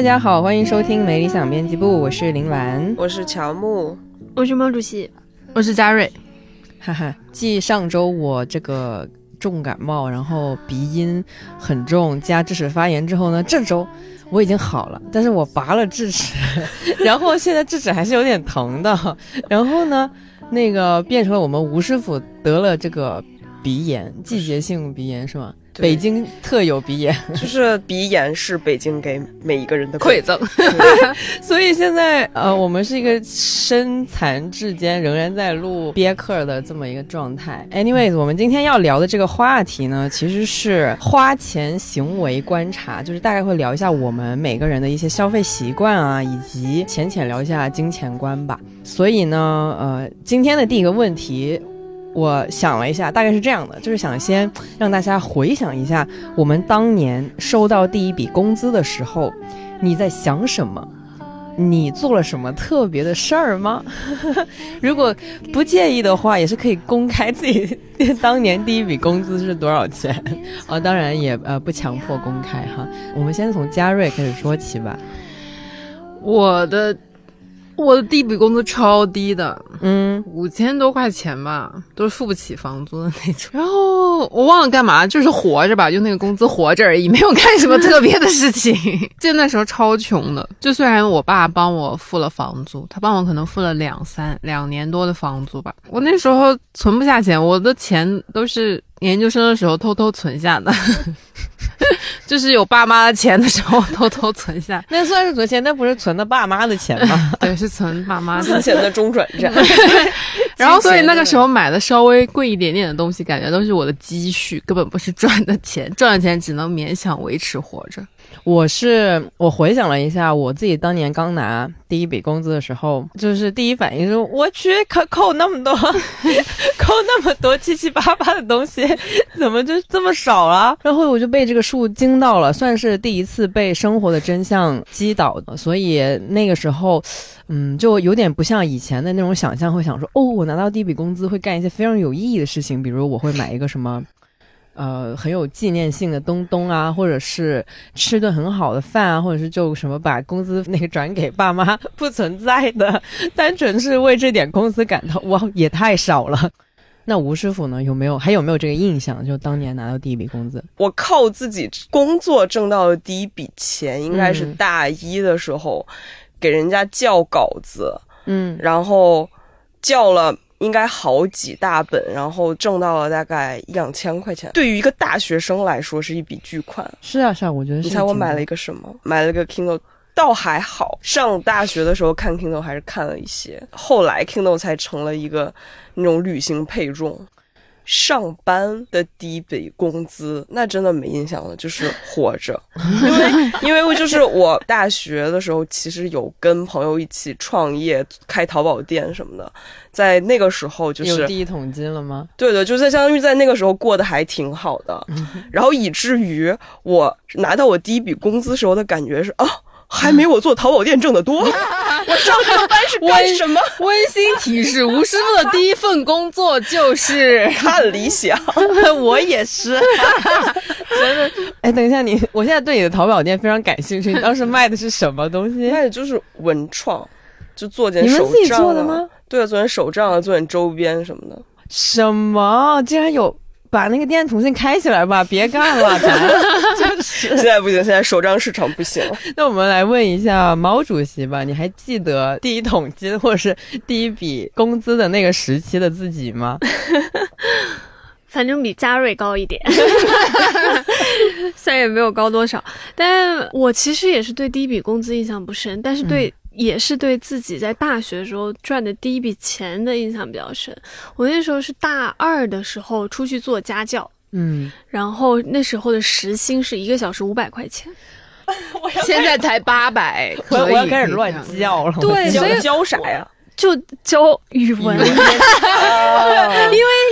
大家好，欢迎收听没理想编辑部，我是林兰，我是乔木，我是毛主席，我是嘉瑞。哈哈，继上周我这个重感冒，然后鼻音很重，加智齿发炎之后呢，这周我已经好了，但是我拔了智齿，然后现在智齿还是有点疼的，然后呢，那个变成了我们吴师傅得了这个鼻炎，季节性鼻炎是吗？北京特有鼻炎，就是鼻炎是北京给每一个人的馈赠，所以现在呃，我们是一个身残志坚，仍然在录憋客的这么一个状态。Anyways，我们今天要聊的这个话题呢，其实是花钱行为观察，就是大概会聊一下我们每个人的一些消费习惯啊，以及浅浅聊一下金钱观吧。所以呢，呃，今天的第一个问题。我想了一下，大概是这样的，就是想先让大家回想一下，我们当年收到第一笔工资的时候，你在想什么？你做了什么特别的事儿吗？如果不介意的话，也是可以公开自己当年第一笔工资是多少钱啊。当然也呃不强迫公开哈。我们先从嘉瑞开始说起吧。我的。我的第一笔工资超低的，嗯，五千多块钱吧，都是付不起房租的那种。然后我忘了干嘛，就是活着吧，就那个工资活着而已，没有干什么特别的事情。就那时候超穷的，就虽然我爸帮我付了房租，他帮我可能付了两三两年多的房租吧，我那时候存不下钱，我的钱都是。研究生的时候偷偷存下的，就是有爸妈的钱的时候 偷偷存下，那算是存钱，那不是存的爸妈的钱吗？对，是存爸妈之前的中转站。然后，所以那个时候买的稍微贵一点点的东西，感觉都是我的积蓄，根本不是赚的钱，赚的钱只能勉强维持活着。我是我回想了一下，我自己当年刚拿第一笔工资的时候，就是第一反应是，我去扣扣那么多，扣那么多七七八八的东西，怎么就这么少了？然后我就被这个数惊到了，算是第一次被生活的真相击倒的。所以那个时候，嗯，就有点不像以前的那种想象，会想说，哦，我拿到第一笔工资会干一些非常有意义的事情，比如我会买一个什么。呃，很有纪念性的东东啊，或者是吃顿很好的饭啊，或者是就什么把工资那个转给爸妈，不存在的，单纯是为这点工资感到哇，也太少了。那吴师傅呢？有没有还有没有这个印象？就当年拿到第一笔工资，我靠自己工作挣到的第一笔钱，应该是大一的时候给人家校稿子，嗯，然后校了。应该好几大本，然后挣到了大概一两千块钱。对于一个大学生来说，是一笔巨款。是啊，是啊，我觉得。你猜我买了一个什么？买了个 Kindle，倒还好。上大学的时候看 Kindle 还是看了一些，后来 Kindle 才成了一个那种旅行配重。上班的第一笔工资，那真的没印象了，就是活着，因为因为就是我大学的时候，其实有跟朋友一起创业，开淘宝店什么的，在那个时候就是有第一桶金了吗？对的，就在相当于在那个时候过得还挺好的，然后以至于我拿到我第一笔工资时候的感觉是啊。还没我做淘宝店挣得多。我上这个班是干什么？温馨提示：吴师傅的第一份工作就是 看理想。我也是，真的。哎，等一下，你，我现在对你的淘宝店非常感兴趣。你当时卖的是什么东西？卖的就是文创，就做点手账。你们自己做的吗？对啊，做点手账，做点周边什么的。什么？竟然有！把那个店重新开起来吧，别干了，咱 就 是现在不行，现在首张市场不行。那我们来问一下毛主席吧，你还记得第一桶金或者是第一笔工资的那个时期的自己吗？反正比嘉瑞高一点，虽然也没有高多少，但我其实也是对第一笔工资印象不深，但是对。也是对自己在大学的时候赚的第一笔钱的印象比较深。我那时候是大二的时候出去做家教，嗯，然后那时候的时薪是一个小时五百块钱，现在才八百，我我要开始乱教了。对，所以教啥呀？就教语文，因为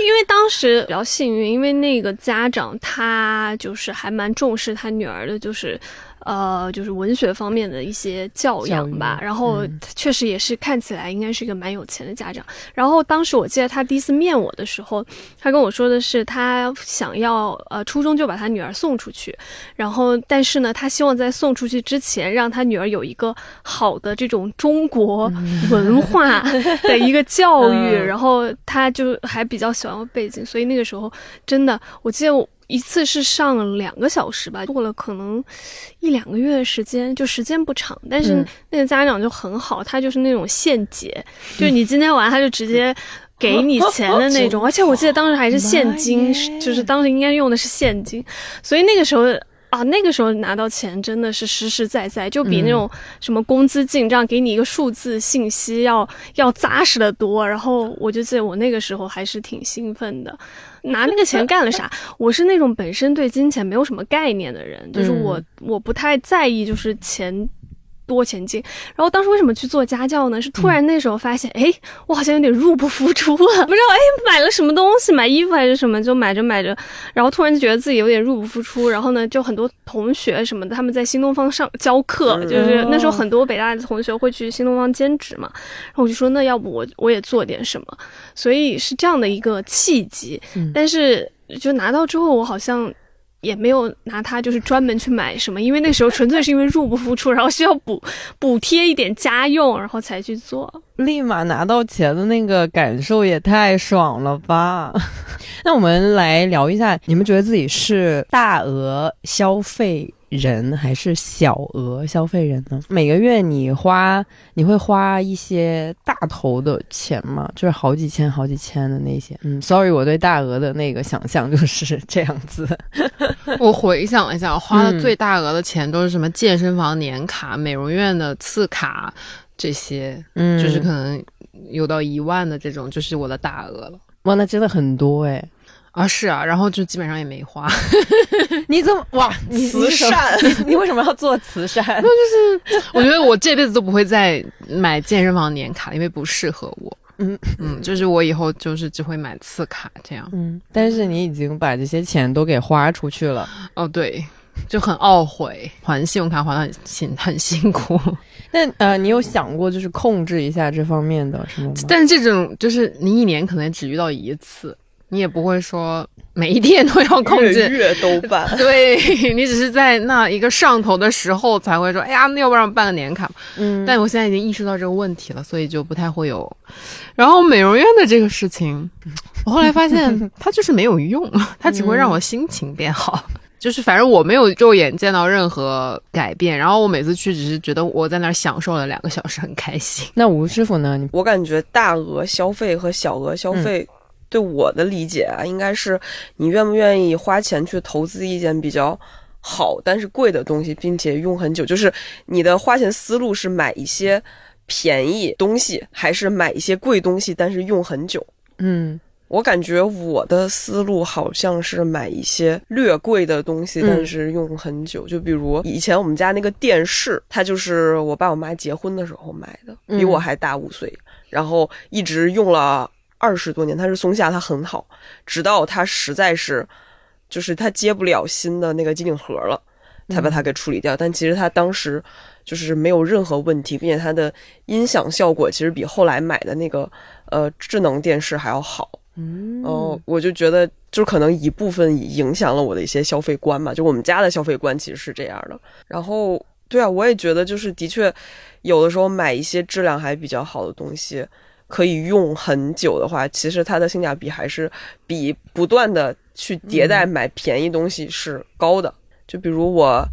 因为当时比较幸运，因为那个家长他就是还蛮重视他女儿的，就是呃，就是文学方面的一些教养吧。然后确实也是看起来应该是一个蛮有钱的家长。然后当时我记得他第一次面我的时候，他跟我说的是他想要呃初中就把他女儿送出去，然后但是呢，他希望在送出去之前让他女儿有一个好的这种中国 文化的一个教育。然后他就还比较喜欢背景，所以那个时候真的，我记得我。一次是上两个小时吧，过了可能一两个月的时间，就时间不长。但是那个家长就很好，他就是那种现结，就是你今天玩，他就直接给你钱的那种。而且我记得当时还是现金，就是当时应该用的是现金，所以那个时候。啊，那个时候拿到钱真的是实实在在，就比那种什么工资进账给你一个数字信息要要扎实的多。然后我就记得我那个时候还是挺兴奋的，拿那个钱干了啥？我是那种本身对金钱没有什么概念的人，就是我我不太在意就是钱。多前进，然后当时为什么去做家教呢？是突然那时候发现，哎，我好像有点入不敷出了，不知道哎买了什么东西，买衣服还是什么，就买着买着，然后突然就觉得自己有点入不敷出。然后呢，就很多同学什么的，他们在新东方上教课，就是那时候很多北大的同学会去新东方兼职嘛。然后我就说，那要不我我也做点什么？所以是这样的一个契机。但是就拿到之后，我好像。也没有拿它，就是专门去买什么，因为那时候纯粹是因为入不敷出，然后需要补补贴一点家用，然后才去做。立马拿到钱的那个感受也太爽了吧！那我们来聊一下，你们觉得自己是大额消费？人还是小额消费人呢？每个月你花，你会花一些大头的钱吗？就是好几千、好几千的那些。嗯，sorry，我对大额的那个想象就是这样子。我回想了一下，花的最大额的钱都是什么健身房年卡、美容院的次卡这些，嗯，就是可能有到一万的这种，就是我的大额了。哇，那真的很多哎。啊是啊，然后就基本上也没花。你怎么哇？慈善？你为什么要做慈善？那就是 我觉得我这辈子都不会再买健身房年卡，因为不适合我。嗯嗯，就是我以后就是只会买次卡这样。嗯，但是你已经把这些钱都给花出去了。哦，对，就很懊悔，还信用卡还的很辛很辛苦。那呃，你有想过就是控制一下这方面的什么吗？但是这种就是你一年可能只遇到一次。你也不会说每一天都要控制，月都办。对你只是在那一个上头的时候才会说，哎呀，那要不然办个年卡？嗯，但我现在已经意识到这个问题了，所以就不太会有。然后美容院的这个事情，我后来发现 它就是没有用，它只会让我心情变好。就是反正我没有肉眼见到任何改变，然后我每次去只是觉得我在那儿享受了两个小时，很开心。那吴师傅呢？我感觉大额消费和小额消费。对我的理解啊，应该是你愿不愿意花钱去投资一件比较好但是贵的东西，并且用很久。就是你的花钱思路是买一些便宜东西，还是买一些贵东西但是用很久？嗯，我感觉我的思路好像是买一些略贵的东西，但是用很久。就比如以前我们家那个电视，它就是我爸我妈结婚的时候买的，比我还大五岁，然后一直用了。二十多年，它是松下，它很好，直到它实在是，就是它接不了新的那个机顶盒了，才把它给处理掉。但其实它当时就是没有任何问题，并且它的音响效果其实比后来买的那个呃智能电视还要好。嗯，哦，我就觉得就可能一部分影响了我的一些消费观嘛，就我们家的消费观其实是这样的。然后，对啊，我也觉得就是的确有的时候买一些质量还比较好的东西。可以用很久的话，其实它的性价比还是比不断的去迭代买便宜东西是高的。就比如我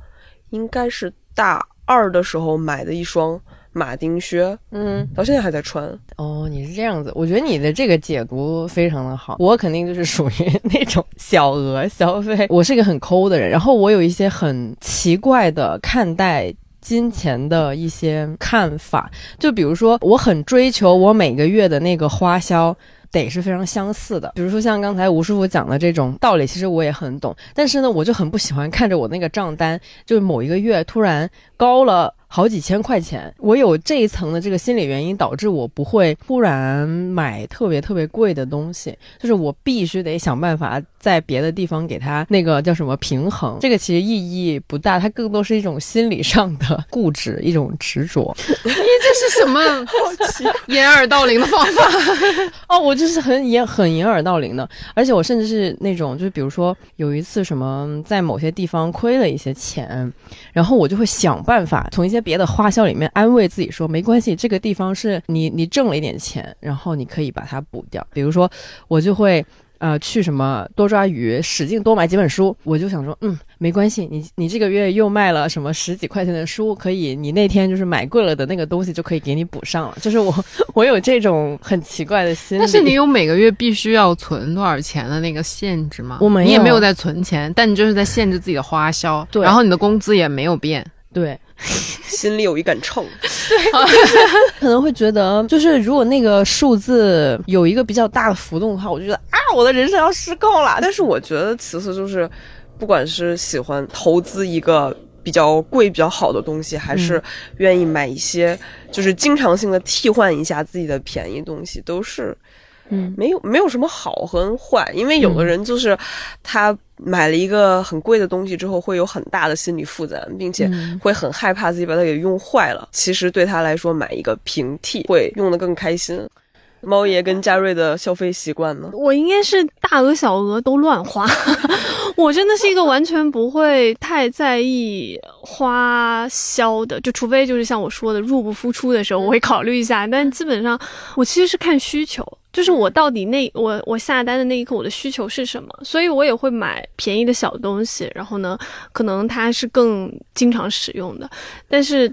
应该是大二的时候买的一双马丁靴，嗯，到现在还在穿。哦，你是这样子，我觉得你的这个解读非常的好。我肯定就是属于那种小额消费，我是一个很抠的人，然后我有一些很奇怪的看待。金钱的一些看法，就比如说，我很追求我每个月的那个花销得是非常相似的。比如说像刚才吴师傅讲的这种道理，其实我也很懂。但是呢，我就很不喜欢看着我那个账单，就是某一个月突然高了。好几千块钱。我有这一层的这个心理原因，导致我不会突然买特别特别贵的东西，就是我必须得想办法在别的地方给它那个叫什么平衡。这个其实意义不大，它更多是一种心理上的固执，一种执着。你这是什么掩耳盗铃的方法？哦，我就是很掩很掩耳盗铃的，而且我甚至是那种，就是比如说有一次什么在某些地方亏了一些钱，然后我就会想办法从一些别的花销里面安慰自己说，没关系，这个地方是你你挣了一点钱，然后你可以把它补掉。比如说，我就会。呃，去什么多抓鱼，使劲多买几本书，我就想说，嗯，没关系，你你这个月又卖了什么十几块钱的书，可以，你那天就是买贵了的那个东西就可以给你补上了。就是我，我有这种很奇怪的心理。但是你有每个月必须要存多少钱的那个限制吗？我没有，你也没有在存钱，但你就是在限制自己的花销。对，然后你的工资也没有变。对。心里有一杆秤，可能会觉得，就是如果那个数字有一个比较大的浮动的话，我就觉得啊，我的人生要失控了。但是我觉得其次就是，不管是喜欢投资一个比较贵、比较好的东西，还是愿意买一些就是经常性的替换一下自己的便宜东西，都是。嗯，没有没有什么好和坏，因为有的人就是他买了一个很贵的东西之后，会有很大的心理负担，并且会很害怕自己把它给用坏了。其实对他来说，买一个平替会用的更开心。猫爷跟嘉瑞的消费习惯呢？我应该是大额小额都乱花，我真的是一个完全不会太在意花销的，就除非就是像我说的入不敷出的时候，我会考虑一下。但基本上我其实是看需求。就是我到底那我我下单的那一刻我的需求是什么，所以我也会买便宜的小东西，然后呢，可能它是更经常使用的。但是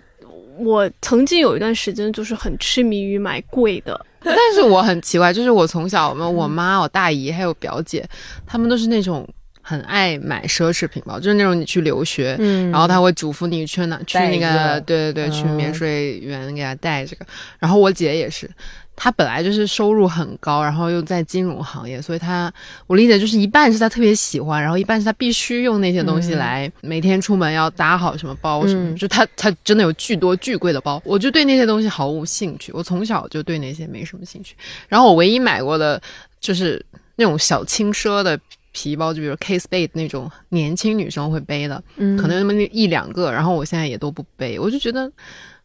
我曾经有一段时间就是很痴迷于买贵的，但是我很奇怪，就是我从小我我妈、我大姨还有表姐，他们都是那种很爱买奢侈品包，就是那种你去留学，嗯，然后他会嘱咐你去哪去那个，对对对，去免税员给他带这个，然后我姐也是。他本来就是收入很高，然后又在金融行业，所以他我理解就是一半是他特别喜欢，然后一半是他必须用那些东西来每天出门要搭好什么包什么，就他他真的有巨多巨贵的包，我就对那些东西毫无兴趣。我从小就对那些没什么兴趣。然后我唯一买过的就是那种小轻奢的皮包，就比如 K Spade 那种年轻女生会背的，可能那么一两个，然后我现在也都不背，我就觉得。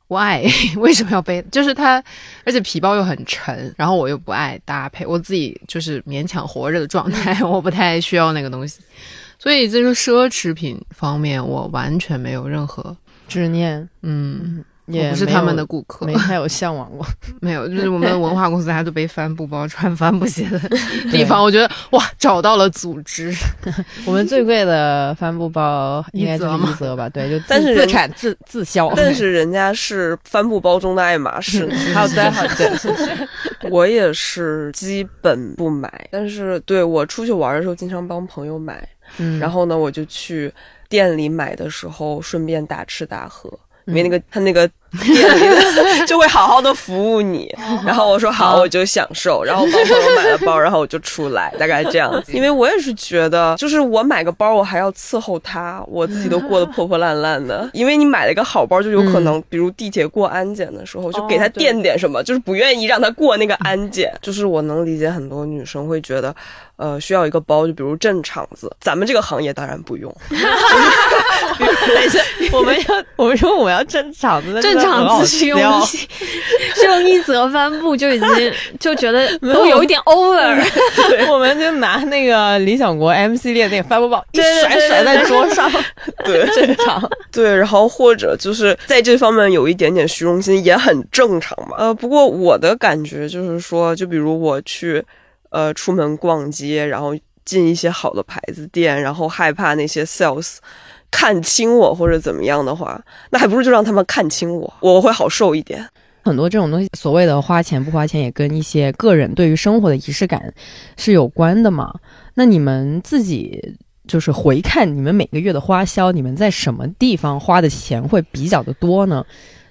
Why？为什么要背？就是它，而且皮包又很沉，然后我又不爱搭配，我自己就是勉强活着的状态，我不太需要那个东西，所以这个奢侈品方面，我完全没有任何执念。嗯。也不是他们的顾客，没太有向往过，没有，就是我们文化公司，大家都背帆布包、穿帆布鞋的 地方，我觉得哇，找到了组织。我们最贵的帆布包应该是一泽吧？对，就但是自产自自销，但是人家是帆布包中的爱马仕，好的好的。我也是基本不买，但是对我出去玩的时候，经常帮朋友买，然后呢，我就去店里买的时候，顺便大吃大喝。因为那个他那个店里 就会好好的服务你，然后我说好，我就享受，然后帮朋友买了包，然后我就出来，大概这样子。因为我也是觉得，就是我买个包，我还要伺候他，我自己都过得破破烂烂的。因为你买了一个好包，就有可能，比如地铁过安检的时候，就给他垫点什么，就是不愿意让他过那个安检。就是我能理解很多女生会觉得，呃，需要一个包，就比如镇场子。咱们这个行业当然不用。等一下，我们要我们说我们要正常的正常子用一用一则帆布就已经就觉得都有一点 over，我们就拿那个理想国 M 系列那个帆布包一甩甩在桌上，对。正常。对，然后或者就是在这方面有一点点虚荣心也很正常嘛。呃，不过我的感觉就是说，就比如我去呃出门逛街，然后进一些好的牌子店，然后害怕那些 sales。看清我或者怎么样的话，那还不如就让他们看清我，我会好受一点。很多这种东西，所谓的花钱不花钱，也跟一些个人对于生活的仪式感是有关的嘛。那你们自己就是回看你们每个月的花销，你们在什么地方花的钱会比较的多呢？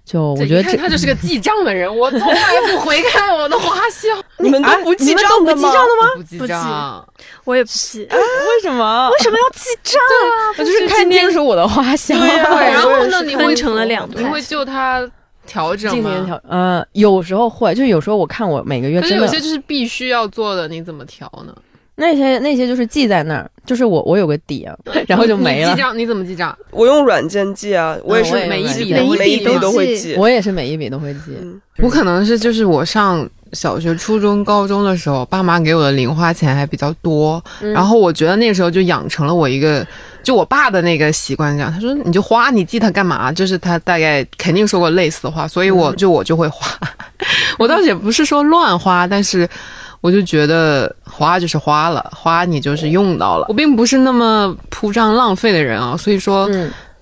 就我觉得这他就是个记账的人，我从来不回看我的花销。你们都不记账的吗？不记账，我也不记。为什么？为什么要记账？我就是看清楚我的花销。对 然后呢，你会成了两你会就他调整。嗯，有时候会，就有时候我看我每个月，可是有些就是必须要做的，你怎么调呢？那些那些就是记在那儿，就是我我有个底啊，然后就没了。记账你怎么记账？我用软件记啊，我也是每一笔每一笔都会记。我也是每一笔都会记。我可能是就是我上小学、初中、高中的时候，爸妈给我的零花钱还比较多，然后我觉得那个时候就养成了我一个就我爸的那个习惯，这样他说你就花，你记它干嘛？就是他大概肯定说过类似的话，所以我就我就会花。我倒也不是说乱花，但是。我就觉得花就是花了，花你就是用到了。我并不是那么铺张浪费的人啊，所以说，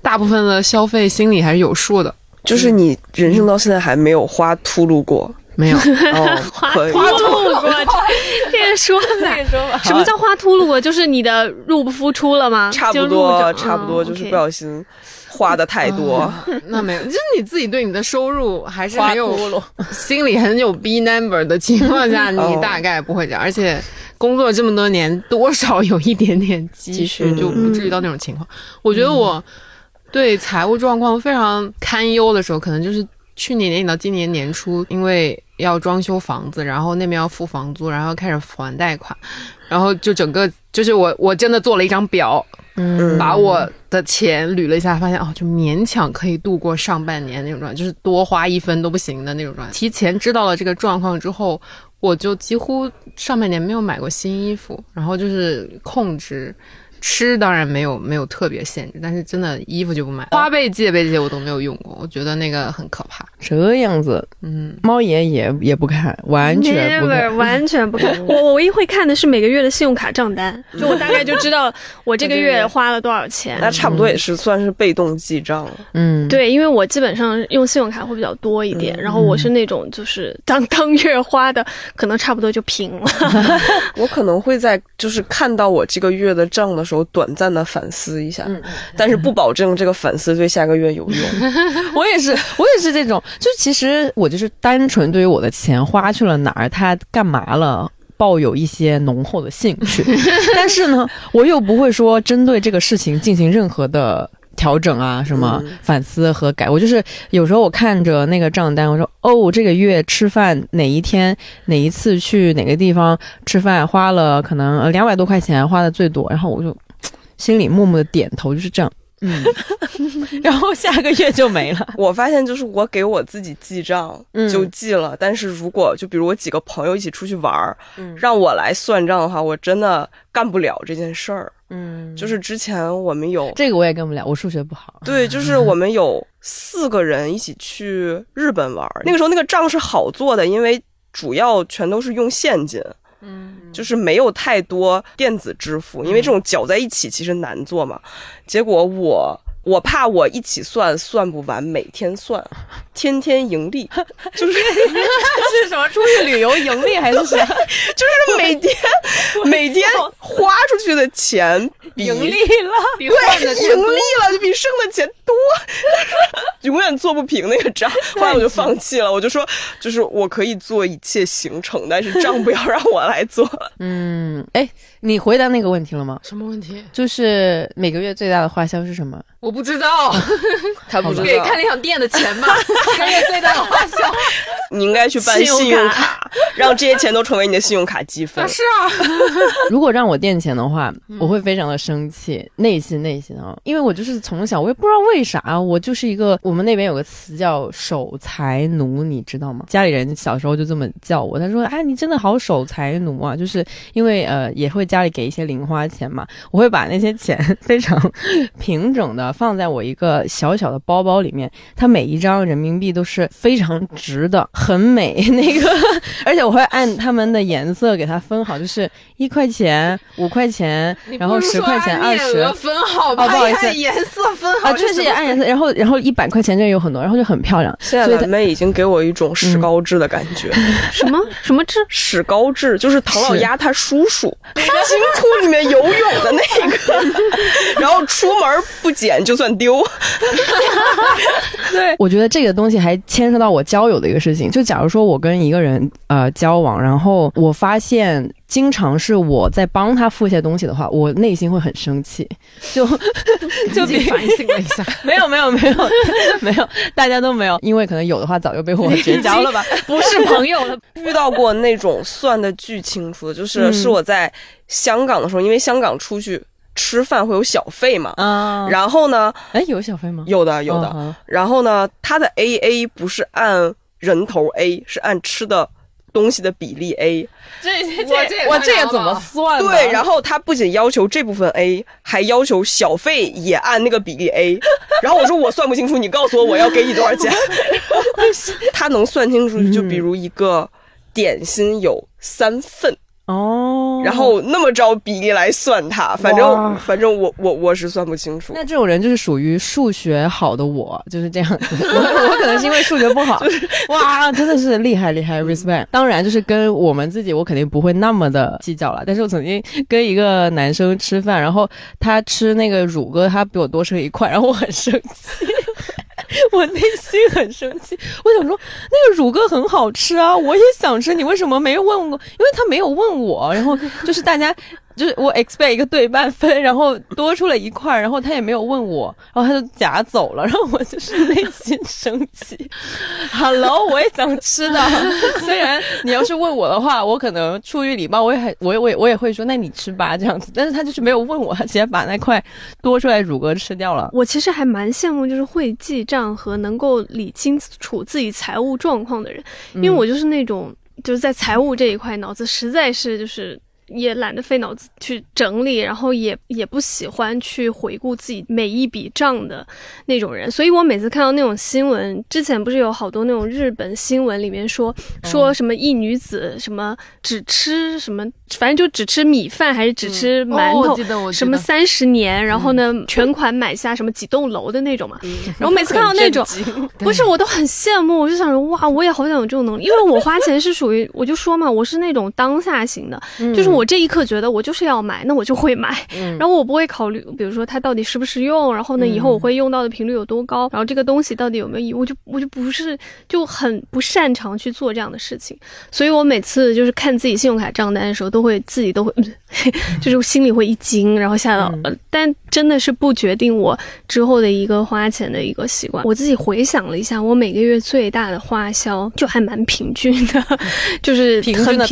大部分的消费心里还是有数的。就是你人生到现在还没有花秃噜过，没有 花秃噜过，这个说法。什么叫花秃噜过？就是你的入不敷出了吗？差不多，差不多，就是不小心。花的太多，那没有，就是你自己对你的收入还是很有心里很有 B number 的情况下，你大概不会这样。而且工作这么多年，多少有一点点积蓄，就不至于到那种情况。我觉得我对财务状况非常堪忧的时候，可能就是去年年底到今年年初，因为要装修房子，然后那边要付房租，然后开始还贷款，然后就整个就是我我真的做了一张表。嗯，把我的钱捋了一下，发现哦，就勉强可以度过上半年那种状态，就是多花一分都不行的那种状态。提前知道了这个状况之后，我就几乎上半年没有买过新衣服，然后就是控制。吃当然没有没有特别限制，但是真的衣服就不买。花呗、借呗这些我都没有用过，我觉得那个很可怕。这样子，嗯，猫爷也也不看，完全不看，完全不看。我我唯一会看的是每个月的信用卡账单，就我大概就知道我这个月花了多少钱。那差不多也是算是被动记账了。嗯，对，因为我基本上用信用卡会比较多一点，然后我是那种就是当当月花的可能差不多就平了。我可能会在就是看到我这个月的账的时候。有短暂的反思一下，但是不保证这个反思对下个月有用。我也是，我也是这种，就其实我就是单纯对于我的钱花去了哪儿，它干嘛了，抱有一些浓厚的兴趣。但是呢，我又不会说针对这个事情进行任何的。调整啊，什么反思和改，我就是有时候我看着那个账单，我说哦，这个月吃饭哪一天哪一次去哪个地方吃饭花了可能两百多块钱，花的最多，然后我就心里默默的点头，就是这样。嗯，然后下个月就没了。我发现就是我给我自己记账就记了，但是如果就比如我几个朋友一起出去玩儿，让我来算账的话，我真的干不了这件事儿。嗯，就是之前我们有这个我也干不了，我数学不好。对，就是我们有四个人一起去日本玩，那个时候那个账是好做的，因为主要全都是用现金。嗯，就是没有太多电子支付，因为这种搅在一起其实难做嘛。结果我。我怕我一起算算不完，每天算，天天盈利，就是是什么出去旅游盈利还是啥？就是每天 每天花出去的钱盈利了，对，盈利了就比剩的钱多，永远做不平那个账。后来我就放弃了，我就说，就是我可以做一切行程，但是账不要让我来做。嗯，哎，你回答那个问题了吗？什么问题？就是每个月最大的花销是什么？我不知道，他不知道给看那场店的钱吗？个月最大的花销，你应该去办信用卡，让这些钱都成为你的信用卡积分。是啊，如果让我垫钱的话，我会非常的生气，内心内心啊，因为我就是从小我也不知道为啥，我就是一个我们那边有个词叫守财奴，你知道吗？家里人小时候就这么叫我，他说：“哎，你真的好守财奴啊！”就是因为呃，也会家里给一些零花钱嘛，我会把那些钱 非常平整的。放在我一个小小的包包里面，它每一张人民币都是非常值的，很美。那个，而且我会按他们的颜色给它分好，就是一块钱、五块钱，然后十块钱、二十分好哦，不好意思，颜色分好啊，确实也按颜色，然后然后一百块钱这有很多，然后就很漂亮。现在蓝妹已经给我一种史高治的感觉。什么什么治？史高治就是唐老鸭他叔叔，金库里面游泳的那个，然后出门不捡就算丢。对，我觉得这个东西还牵涉到我交友的一个事情。就假如说我跟一个人呃交往，然后我发现经常是我在帮他付一些东西的话，我内心会很生气。就 就比反省了一下，没有没有没有没有，大家都没有，因为可能有的话早就被我绝交了吧，不是朋友了。遇到过那种算的巨清楚的，就是是我在香港的时候，因为香港出去。吃饭会有小费嘛？啊，然后呢？哎，有小费吗？有的，有的。然后呢？他的 A A 不是按人头 A，是按吃的东西的比例 A。这这我这也怎么算？对，然后他不仅要求这部分 A，还要求小费也按那个比例 A。然后我说我算不清楚，你告诉我我要给你多少钱。他能算清楚，就比如一个点心有三份。哦，然后那么着比例来算它，反正反正我我我是算不清楚。那这种人就是属于数学好的我，就是这样。我我可能是因为数学不好，哇，真的是厉害厉害，respect。当然就是跟我们自己，我肯定不会那么的计较了。但是我曾经跟一个男生吃饭，然后他吃那个乳鸽，他比我多吃了一块，然后我很生气。我内心很生气，我想说那个乳鸽很好吃啊，我也想吃，你为什么没问过？因为他没有问我，然后就是大家。就是我 expect 一个对半分，然后多出了一块，然后他也没有问我，然后他就夹走了，然后我就是 内心生气。Hello，我也想吃的，虽然你要是问我的话，我可能出于礼貌，我也很，我也我也我也会说，那你吃吧这样子。但是他就是没有问我，他直接把那块多出来乳鸽吃掉了。我其实还蛮羡慕，就是会记账和能够理清楚自己财务状况的人，因为我就是那种就是在财务这一块脑子实在是就是。也懒得费脑子去整理，然后也也不喜欢去回顾自己每一笔账的那种人，所以我每次看到那种新闻，之前不是有好多那种日本新闻里面说说什么一女子什么只吃什么，反正就只吃米饭还是只吃馒头，什么三十年，然后呢全款买下什么几栋楼的那种嘛。然后每次看到 那种，不是我都很羡慕，我就想说哇，我也好想有这种能力，因为我花钱是属于我就说嘛，我是那种当下型的，就是。我这一刻觉得我就是要买，那我就会买，然后我不会考虑，比如说它到底实不实用，然后呢以后我会用到的频率有多高，然后这个东西到底有没有意义，我就我就不是就很不擅长去做这样的事情，所以我每次就是看自己信用卡账单的时候，都会自己都会，就是心里会一惊，然后吓到，但真的是不决定我之后的一个花钱的一个习惯。我自己回想了一下，我每个月最大的花销就还蛮平均的，就是平均的？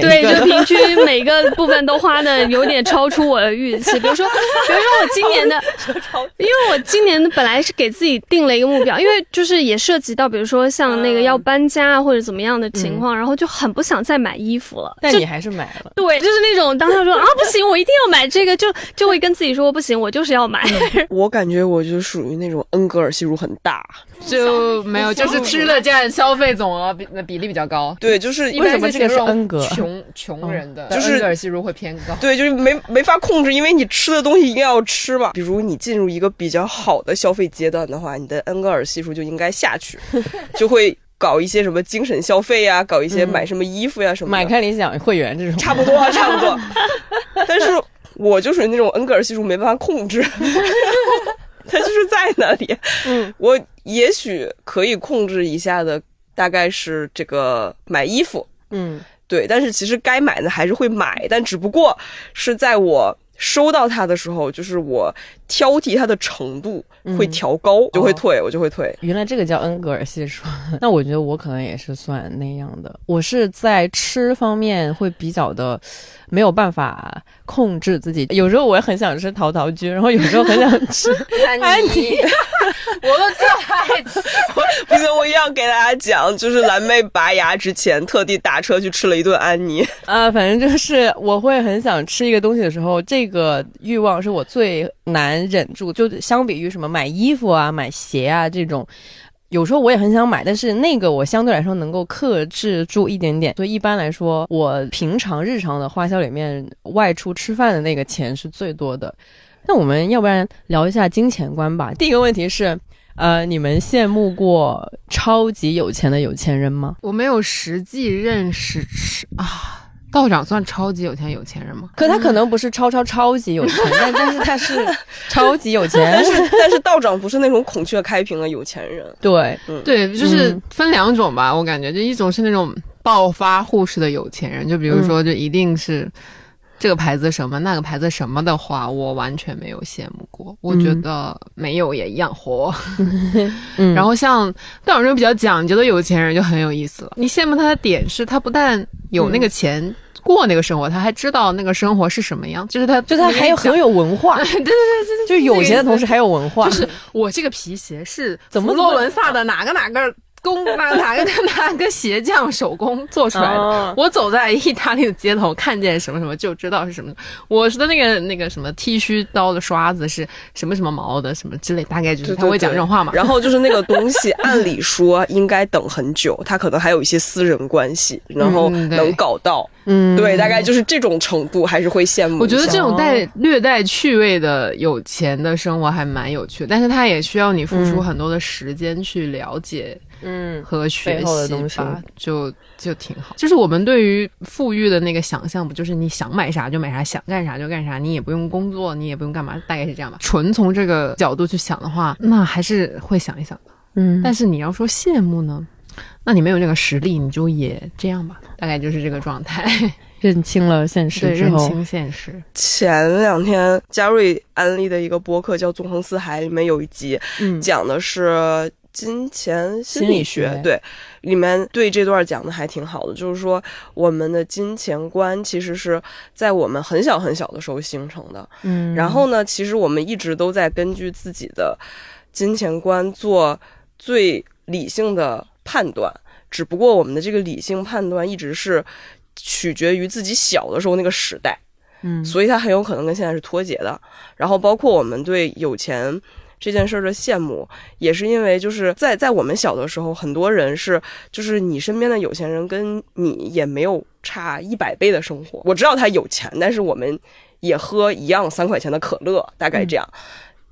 对，就平均。每个部分都花的有点超出我的预期，比如说，比如说我今年的，因为我今年本来是给自己定了一个目标，因为就是也涉及到，比如说像那个要搬家或者怎么样的情况，然后就很不想再买衣服了。但你还是买了。对，就是那种当他说啊不行，我一定要买这个，就就会跟自己说不行，我就是要买。我感觉我就属于那种恩格尔系数很大，就没有，就是吃的占消费总额比比例比较高。对，就是为什么这个是恩格？穷穷人的。就是恩格尔系数会偏高，对，就是没没法控制，因为你吃的东西一定要吃嘛。比如你进入一个比较好的消费阶段的话，你的恩格尔系数就应该下去，就会搞一些什么精神消费呀，搞一些买什么衣服呀什么，买开理想会员这种，差不多，差不多。但是我就属于那种恩格尔系数没办法控制，它就是在那里。嗯，我也许可以控制一下的，大概是这个买衣服。嗯。对，但是其实该买的还是会买，但只不过是在我收到它的时候，就是我挑剔它的程度会调高，就会退，我就会退。原来这个叫恩格尔系数，那我觉得我可能也是算那样的。我是在吃方面会比较的没有办法控制自己，有时候我也很想吃陶陶居，然后有时候很想吃 安妮。我的最爱吃，不行，我一定要给大家讲，就是蓝妹拔牙之前特地打车去吃了一顿安妮 啊，反正就是我会很想吃一个东西的时候，这个欲望是我最难忍住，就相比于什么买衣服啊、买鞋啊这种。有时候我也很想买，但是那个我相对来说能够克制住一点点。所以一般来说，我平常日常的花销里面，外出吃饭的那个钱是最多的。那我们要不然聊一下金钱观吧。第一个问题是，呃，你们羡慕过超级有钱的有钱人吗？我没有实际认识啊。道长算超级有钱有钱人吗？可他可能不是超超超级有钱，但但是他是 超级有钱。但是但是道长不是那种孔雀开屏的有钱人。对，对，就是分两种吧。我感觉就一种是那种暴发户式的有钱人，就比如说就一定是这个牌子什么那个牌子什么的话，我完全没有羡慕过。我觉得没有也一样活。然后像但有这种比较讲究的有钱人就很有意思了。你羡慕他的点是他不但有那个钱过那个生活，他还知道那个生活是什么样，就是他，就他还有很有文化，对对对对，就是有钱的同时还有文化。就是我这个皮鞋是怎么罗伦萨的哪个哪个。工哪哪个哪个鞋匠手工做出来的？我走在意大利的街头，看见什么什么就知道是什么。我的那个那个什么剃须刀的刷子是什么什么毛的，什么之类，大概就是他会讲这种话嘛。然后就是那个东西，按理说应该等很久，他可能还有一些私人关系，然后能搞到。嗯，对，大概就是这种程度，还是会羡慕。我觉得这种带略带趣味的有钱的生活还蛮有趣，但是它也需要你付出很多的时间去了解。嗯，和学习吧，就就挺好。就是我们对于富裕的那个想象，不就是你想买啥就买啥，想干啥就干啥，你也不用工作，你也不用干嘛，大概是这样吧。纯从这个角度去想的话，那还是会想一想的。嗯，但是你要说羡慕呢，那你没有这个实力，你就也这样吧，大概就是这个状态。认清了现实之后，认清现实。前两天嘉瑞安利的一个播客叫《纵横四海》，里面有一集讲的是。金钱心理学对，里面对这段讲的还挺好的，就是说我们的金钱观其实是在我们很小很小的时候形成的，嗯，然后呢，其实我们一直都在根据自己的金钱观做最理性的判断，只不过我们的这个理性判断一直是取决于自己小的时候那个时代，嗯，所以它很有可能跟现在是脱节的。然后包括我们对有钱。这件事儿的羡慕，也是因为就是在在我们小的时候，很多人是就是你身边的有钱人跟你也没有差一百倍的生活。我知道他有钱，但是我们也喝一样三块钱的可乐，大概这样。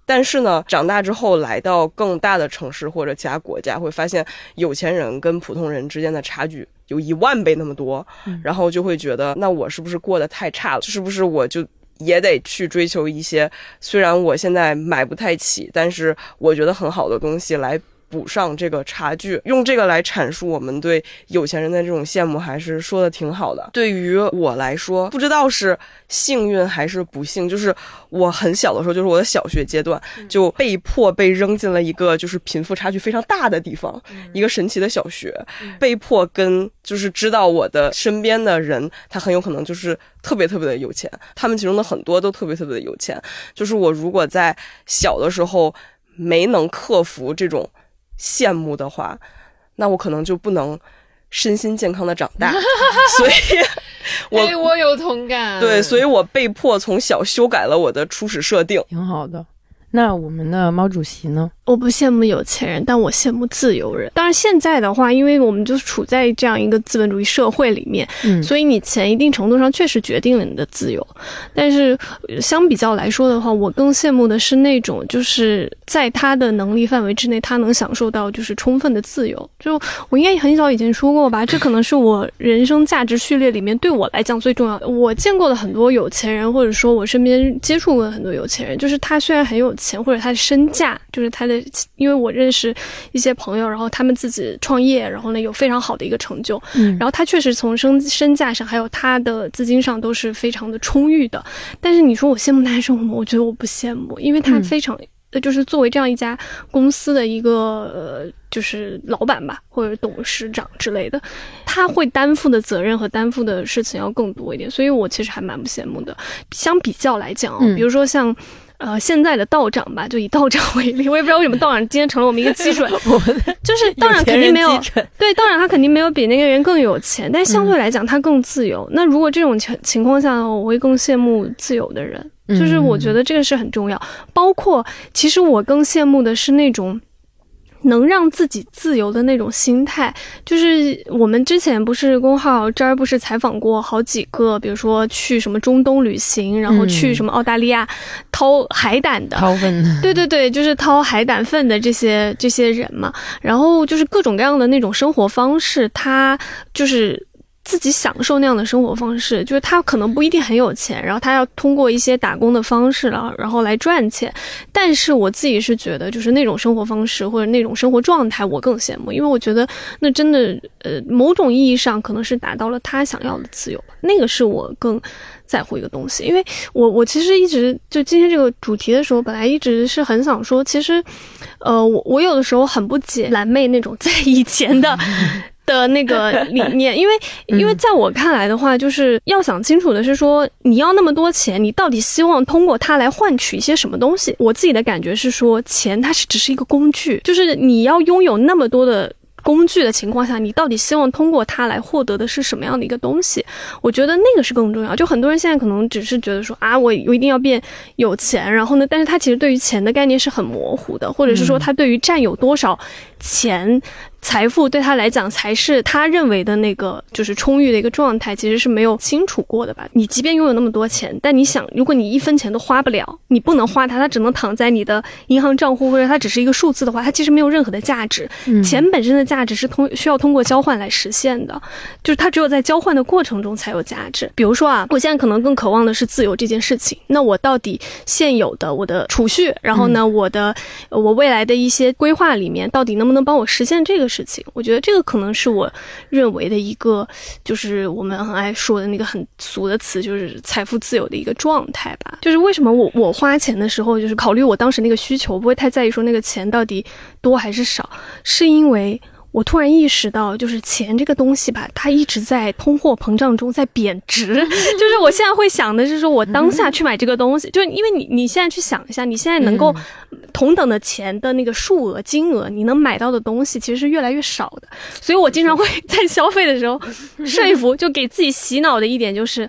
但是呢，长大之后来到更大的城市或者其他国家，会发现有钱人跟普通人之间的差距有一万倍那么多，然后就会觉得，那我是不是过得太差了？是不是我就？也得去追求一些，虽然我现在买不太起，但是我觉得很好的东西来。补上这个差距，用这个来阐述我们对有钱人的这种羡慕，还是说的挺好的。对于我来说，不知道是幸运还是不幸，就是我很小的时候，就是我的小学阶段，就被迫被扔进了一个就是贫富差距非常大的地方，一个神奇的小学，被迫跟就是知道我的身边的人，他很有可能就是特别特别的有钱，他们其中的很多都特别特别的有钱。就是我如果在小的时候没能克服这种。羡慕的话，那我可能就不能身心健康的长大，所以，我我有同感。对，所以我被迫从小修改了我的初始设定，挺好的。那我们的毛主席呢？我不羡慕有钱人，但我羡慕自由人。当然，现在的话，因为我们就处在这样一个资本主义社会里面，嗯，所以你钱一定程度上确实决定了你的自由。但是相比较来说的话，我更羡慕的是那种就是在他的能力范围之内，他能享受到就是充分的自由。就我应该很早以前说过吧，这可能是我人生价值序列里面对我来讲最重要的。我见过的很多有钱人，或者说我身边接触过的很多有钱人，就是他虽然很有钱，或者他的身价，就是他的。因为我认识一些朋友，然后他们自己创业，然后呢有非常好的一个成就，嗯，然后他确实从身身价上，还有他的资金上都是非常的充裕的。但是你说我羡慕他生活吗？我觉得我不羡慕，因为他非常，呃就是作为这样一家公司的一个呃，就是老板吧，或者董事长之类的，他会担负的责任和担负的事情要更多一点，所以我其实还蛮不羡慕的。相比较来讲，比如说像。呃，现在的道长吧，就以道长为例，我也不知道为什么道长今天成了我们一个基准。就是道长肯定没有对道长，他肯定没有比那个人更有钱，但相对来讲他更自由。那如果这种情情况下，我会更羡慕自由的人。就是我觉得这个是很重要。包括其实我更羡慕的是那种。能让自己自由的那种心态，就是我们之前不是公号这儿不是采访过好几个，比如说去什么中东旅行，然后去什么澳大利亚掏海胆的，掏粪。的，对对对，就是掏海胆粪的这些这些人嘛，然后就是各种各样的那种生活方式，他就是。自己享受那样的生活方式，就是他可能不一定很有钱，然后他要通过一些打工的方式了，然后来赚钱。但是我自己是觉得，就是那种生活方式或者那种生活状态，我更羡慕，因为我觉得那真的，呃，某种意义上可能是达到了他想要的自由。那个是我更在乎一个东西，因为我我其实一直就今天这个主题的时候，本来一直是很想说，其实，呃，我我有的时候很不解蓝妹那种在以前的。的那个 理念，因为因为在我看来的话，就是要想清楚的是说，你要那么多钱，你到底希望通过它来换取一些什么东西？我自己的感觉是说，钱它是只是一个工具，就是你要拥有那么多的。工具的情况下，你到底希望通过它来获得的是什么样的一个东西？我觉得那个是更重要。就很多人现在可能只是觉得说啊，我我一定要变有钱，然后呢，但是他其实对于钱的概念是很模糊的，或者是说他对于占有多少钱财富对他来讲才是他认为的那个就是充裕的一个状态，其实是没有清楚过的吧？你即便拥有那么多钱，但你想，如果你一分钱都花不了，你不能花它，它只能躺在你的银行账户，或者它只是一个数字的话，它其实没有任何的价值。钱本身的价值是通需要通过交换来实现的，就是它只有在交换的过程中才有价值。比如说啊，我现在可能更渴望的是自由这件事情，那我到底现有的我的储蓄，然后呢，我的我未来的一些规划里面，到底能不能帮我实现这个？事事情，我觉得这个可能是我认为的一个，就是我们很爱说的那个很俗的词，就是财富自由的一个状态吧。就是为什么我我花钱的时候，就是考虑我当时那个需求，不会太在意说那个钱到底多还是少，是因为。我突然意识到，就是钱这个东西吧，它一直在通货膨胀中在贬值。就是我现在会想的是，说我当下去买这个东西，就因为你你现在去想一下，你现在能够同等的钱的那个数额金额，你能买到的东西其实是越来越少的。所以我经常会在消费的时候 说服，就给自己洗脑的一点就是，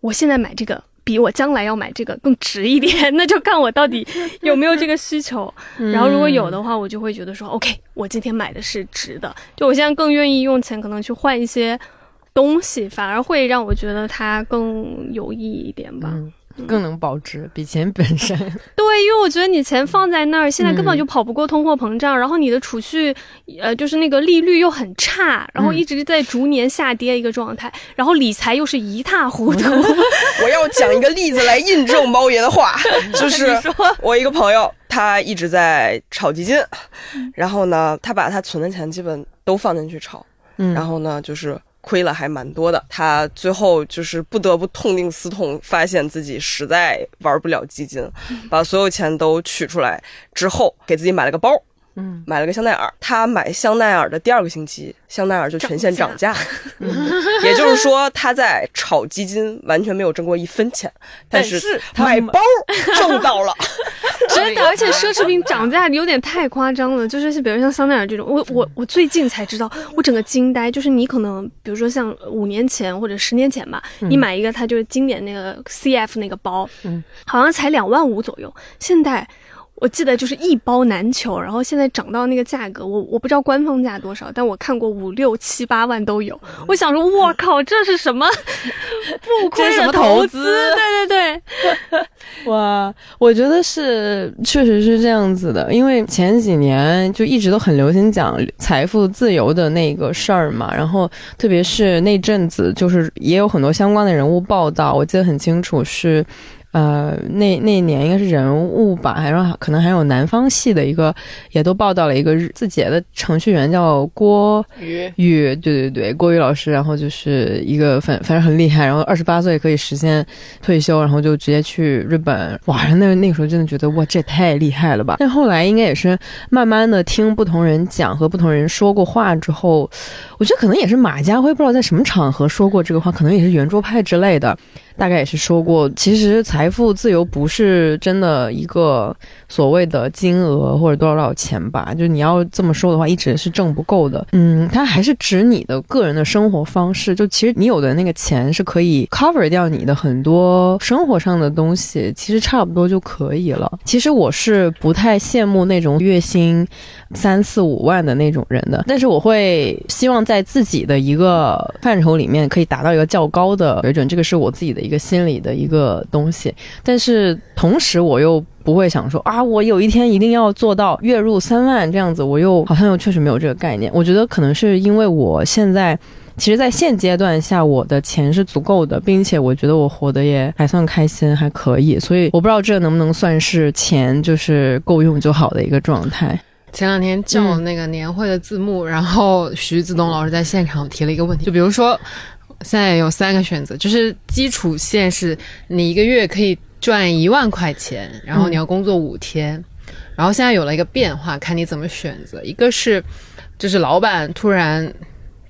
我现在买这个。比我将来要买这个更值一点，那就看我到底 有没有这个需求。然后如果有的话，我就会觉得说，OK，我今天买的是值的。就我现在更愿意用钱，可能去换一些东西，反而会让我觉得它更有意义一点吧。更能保值，比钱本身。对，因为我觉得你钱放在那儿，现在根本就跑不过通货膨胀，然后你的储蓄，呃，就是那个利率又很差，然后一直在逐年下跌一个状态，然后理财又是一塌糊涂。我要讲一个例子来印证猫爷的话，就是我一个朋友，他一直在炒基金，然后呢，他把他存的钱基本都放进去炒，然后呢，就是。亏了还蛮多的，他最后就是不得不痛定思痛，发现自己实在玩不了基金，把所有钱都取出来之后，给自己买了个包。嗯，买了个香奈儿。他买香奈儿的第二个星期，香奈儿就全线涨价。也就是说，他在炒基金完全没有挣过一分钱，但是买包挣到了。真的，而且奢侈品涨价有点太夸张了。就是比如像香奈儿这种，我我我最近才知道，我整个惊呆。就是你可能比如说像五年前或者十年前吧，你买一个它就是经典那个 CF 那个包，嗯，好像才两万五左右。现在。我记得就是一包难求，然后现在涨到那个价格，我我不知道官方价多少，但我看过五六七八万都有。我想说，我靠，这是什么不亏的投资？对对对，哇，我觉得是确实是这样子的，因为前几年就一直都很流行讲财富自由的那个事儿嘛，然后特别是那阵子，就是也有很多相关的人物报道，我记得很清楚是。呃，那那年应该是人物吧，还有可能还有南方系的一个，也都报道了一个字节的程序员叫郭宇宇，对对对，郭宇老师，然后就是一个反反正很厉害，然后二十八岁可以实现退休，然后就直接去日本，哇，那那个时候真的觉得哇，这也太厉害了吧！但后来应该也是慢慢的听不同人讲和不同人说过话之后，我觉得可能也是马家辉不知道在什么场合说过这个话，可能也是圆桌派之类的。大概也是说过，其实财富自由不是真的一个所谓的金额或者多少多少钱吧？就你要这么说的话，一直是挣不够的。嗯，它还是指你的个人的生活方式。就其实你有的那个钱是可以 cover 掉你的很多生活上的东西，其实差不多就可以了。其实我是不太羡慕那种月薪三四五万的那种人的，但是我会希望在自己的一个范畴里面可以达到一个较高的水准，这个是我自己的一一个心理的一个东西。但是同时我又不会想说啊，我有一天一定要做到月入三万这样子，我又好像又确实没有这个概念。我觉得可能是因为我现在。其实，在现阶段下，我的钱是足够的，并且我觉得我活得也还算开心，还可以。所以，我不知道这能不能算是钱就是够用就好的一个状态。前两天叫那个年会的字幕，然后徐子东老师在现场提了一个问题，就比如说，现在有三个选择，就是基础线是你一个月可以赚一万块钱，然后你要工作五天，然后现在有了一个变化，看你怎么选择。一个是，就是老板突然。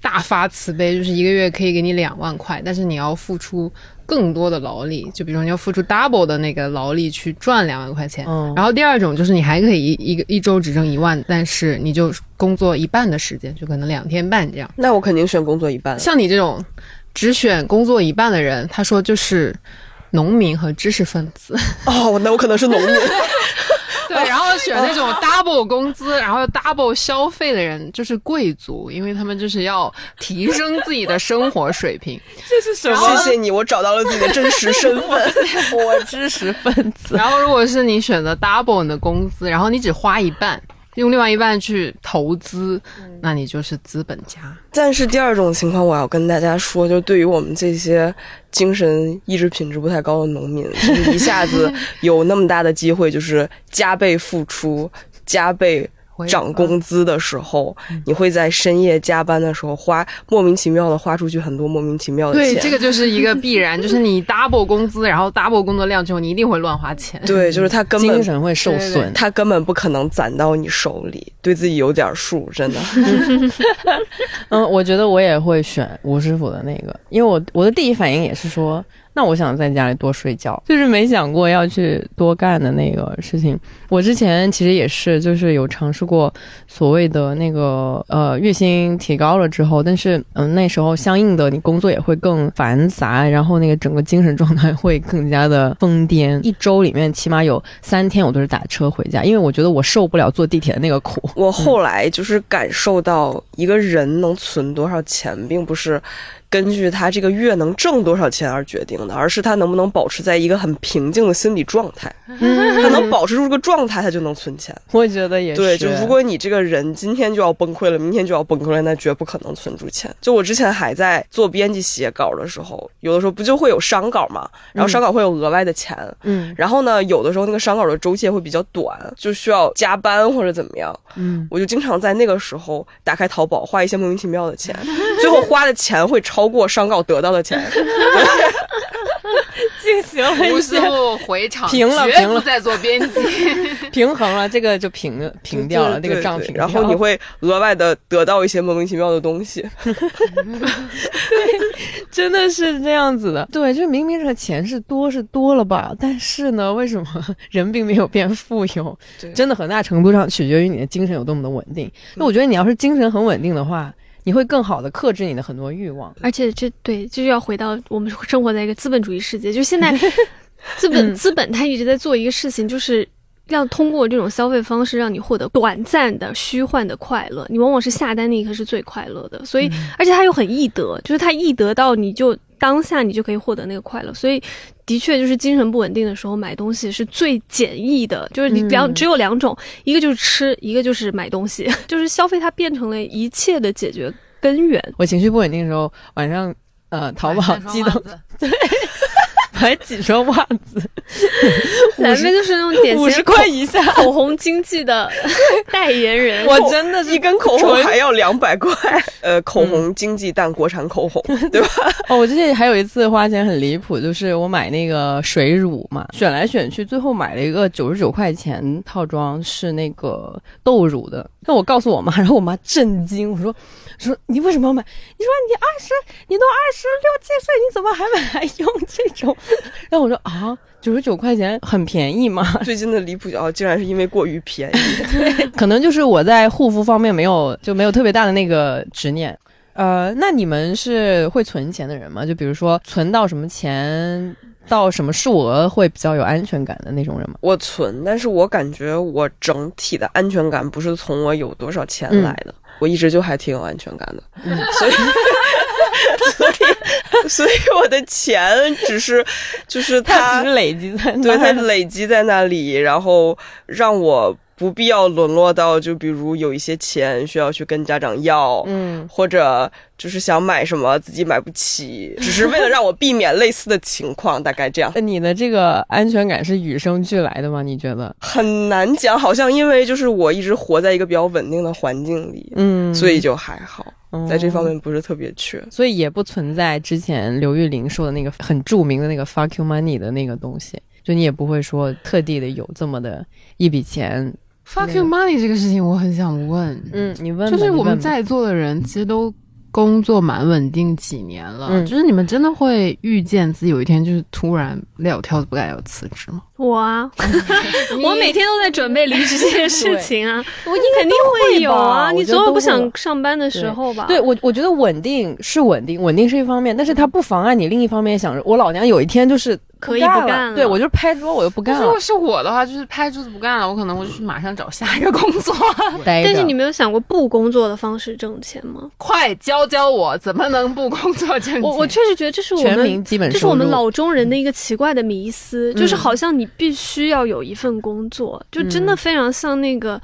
大发慈悲，就是一个月可以给你两万块，但是你要付出更多的劳力，就比如说你要付出 double 的那个劳力去赚两万块钱。嗯。然后第二种就是你还可以一一个一周只挣一万，但是你就工作一半的时间，就可能两天半这样。那我肯定选工作一半。像你这种只选工作一半的人，他说就是农民和知识分子。哦，那我可能是农民。对，然后选那种 double 工资，然后 double 消费的人就是贵族，因为他们就是要提升自己的生活水平。这是什么？谢谢你，我找到了自己的真实身份，我知识分子。然后，如果是你选择 double 你的工资，然后你只花一半。用另外一半去投资，那你就是资本家。但是第二种情况，我要跟大家说，就对于我们这些精神意志品质不太高的农民，就是一下子有那么大的机会，就是加倍付出，加倍。涨工资的时候，你会在深夜加班的时候花莫名其妙的花出去很多莫名其妙的钱。对，这个就是一个必然，就是你 double 工资，然后 double 工作量之后，你一定会乱花钱。对，就是他根本精神会受损，他根本不可能攒到你手里。对自己有点数，真的。嗯，我觉得我也会选吴师傅的那个，因为我我的第一反应也是说。那我想在家里多睡觉，就是没想过要去多干的那个事情。我之前其实也是，就是有尝试过所谓的那个呃月薪提高了之后，但是嗯那时候相应的你工作也会更繁杂，然后那个整个精神状态会更加的疯癫。一周里面起码有三天我都是打车回家，因为我觉得我受不了坐地铁的那个苦。我后来就是感受到一个人能存多少钱，并不是。根据他这个月能挣多少钱而决定的，而是他能不能保持在一个很平静的心理状态。他能保持住这个状态，他就能存钱。我觉得也是。对，就如果你这个人今天就要崩溃了，明天就要崩溃了，那绝不可能存住钱。就我之前还在做编辑写稿的时候，有的时候不就会有商稿嘛，然后商稿会有额外的钱。嗯。然后呢，有的时候那个商稿的周期会比较短，就需要加班或者怎么样。嗯。我就经常在那个时候打开淘宝，花一些莫名其妙的钱，最后花的钱会超。超过商稿得到的钱，进行了无数回场，平了，平了，在做编辑，平衡了，这个就平平掉了，那个账平。然后你会额外的得到一些莫名其妙的东西，对，真的是这样子的。对，就是明明这个钱是多是多了吧，但是呢，为什么人并没有变富有？真的很大程度上取决于你的精神有多么的稳定。那我觉得你要是精神很稳定的话。你会更好的克制你的很多欲望，而且这对就是要回到我们生活在一个资本主义世界，就现在 资本资本它一直在做一个事情，就是要通过这种消费方式让你获得短暂的虚幻的快乐，你往往是下单那一刻是最快乐的，所以而且它又很易得，就是它易得到你就。当下你就可以获得那个快乐，所以的确就是精神不稳定的时候买东西是最简易的，就是你两只有两种，一个就是吃，一个就是买东西，就是消费它变成了一切的解决根源。我情绪不稳定的时候，晚上呃淘宝激动，对，买几双袜子，咱们就是那种典型五十块以下口红经济的代言人。我真的是一根口红还要两百块，呃，口红经济但国产口红，对吧？哦，我之前还有一次花钱很离谱，就是我买那个水乳嘛，选来选去，最后买了一个九十九块钱套装，是那个豆乳的。那我告诉我妈，然后我妈震惊，我说。说你为什么要买？你说你二十，你都二十六七岁，你怎么还买用这种？然后我说啊，九十九块钱很便宜吗？最近的离谱哦，竟然是因为过于便宜。对，可能就是我在护肤方面没有就没有特别大的那个执念。呃，那你们是会存钱的人吗？就比如说存到什么钱到什么数额会比较有安全感的那种人吗？我存，但是我感觉我整体的安全感不是从我有多少钱来的。我一直就还挺有安全感的，嗯所以，所以，所以我的钱只是，就是它累积在，对，它累积在那里，然后让我。不必要沦落到，就比如有一些钱需要去跟家长要，嗯，或者就是想买什么自己买不起，只是为了让我避免类似的情况，大概这样。那你的这个安全感是与生俱来的吗？你觉得很难讲，好像因为就是我一直活在一个比较稳定的环境里，嗯，所以就还好，在这方面不是特别缺，所以也不存在之前刘玉玲说的那个很著名的那个 fuck you money 的那个东西，就你也不会说特地的有这么的一笔钱。Fuck you money 这个事情我很想问，嗯，你问，就是我们在座的人其实都工作蛮稳定几年了，就是你们真的会遇见自己有一天就是突然撂挑子不干要辞职吗？我啊，我每天都在准备离职这件事情啊，我你肯定会有啊，你总有不想上班的时候吧？对我，我觉得稳定是稳定，稳定是一方面，但是它不妨碍你另一方面想着，我老娘有一天就是。可以不干了，对我就是拍桌，我就不干了。如果是我的话，就是拍桌子不干了，我可能会去马上找下一个工作。但是你没有想过不工作的方式挣钱吗？快教教我，怎么能不工作挣钱？我我确实觉得这是我们基本这是我们老中人的一个奇怪的迷思，就是好像你必须要有一份工作，就真的非常像那个。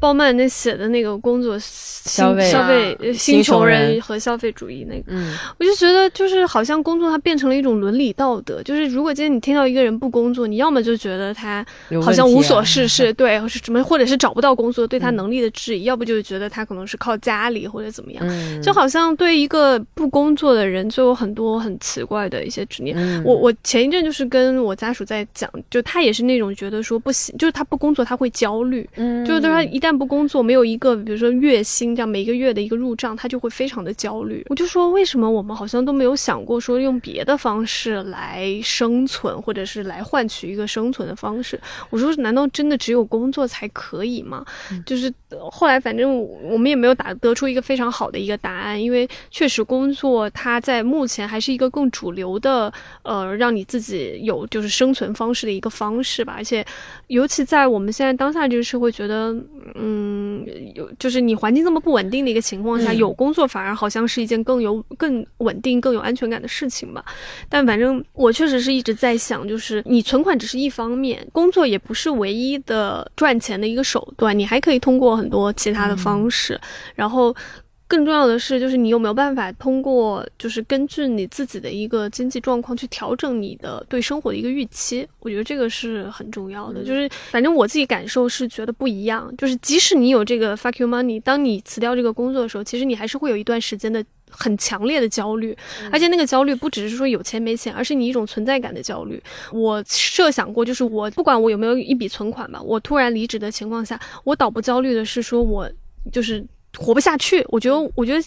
鲍曼那写的那个工作消费消费新穷人和消费主义那个，我就觉得就是好像工作它变成了一种伦理道德，就是如果今天你听到一个人不工作，你要么就觉得他好像无所 事事，对，是什么或者是找不到工作，对他能力的质疑，要不就是觉得他可能是靠家里或者怎么样，就好像对一个不工作的人就有很多很奇怪的一些执念。我我前一阵就是跟我家属在讲，就他也是那种觉得说不行，就是他不工作他会焦虑，就是他一旦不工作没有一个，比如说月薪这样每个月的一个入账，他就会非常的焦虑。我就说，为什么我们好像都没有想过说用别的方式来生存，或者是来换取一个生存的方式？我说，难道真的只有工作才可以吗？就是后来反正我们也没有打得出一个非常好的一个答案，因为确实工作它在目前还是一个更主流的，呃，让你自己有就是生存方式的一个方式吧。而且尤其在我们现在当下这个社会，觉得嗯。嗯，有就是你环境这么不稳定的一个情况下，有工作反而好像是一件更有更稳定、更有安全感的事情吧。但反正我确实是一直在想，就是你存款只是一方面，工作也不是唯一的赚钱的一个手段，你还可以通过很多其他的方式，然后。更重要的是，就是你有没有办法通过，就是根据你自己的一个经济状况去调整你的对生活的一个预期。我觉得这个是很重要的。就是反正我自己感受是觉得不一样。就是即使你有这个 fuck you money，当你辞掉这个工作的时候，其实你还是会有一段时间的很强烈的焦虑，而且那个焦虑不只是说有钱没钱，而是你一种存在感的焦虑。我设想过，就是我不管我有没有一笔存款吧，我突然离职的情况下，我倒不焦虑的是说我就是。活不下去，我觉得，我觉得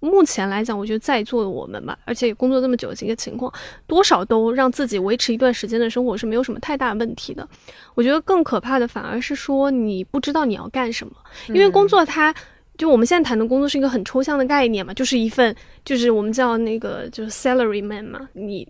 目前来讲，我觉得在座的我们吧，而且工作这么久的一个情况，多少都让自己维持一段时间的生活是没有什么太大问题的。我觉得更可怕的反而是说你不知道你要干什么，因为工作它。就我们现在谈的工作是一个很抽象的概念嘛，就是一份就是我们叫那个就是 salary man 嘛，你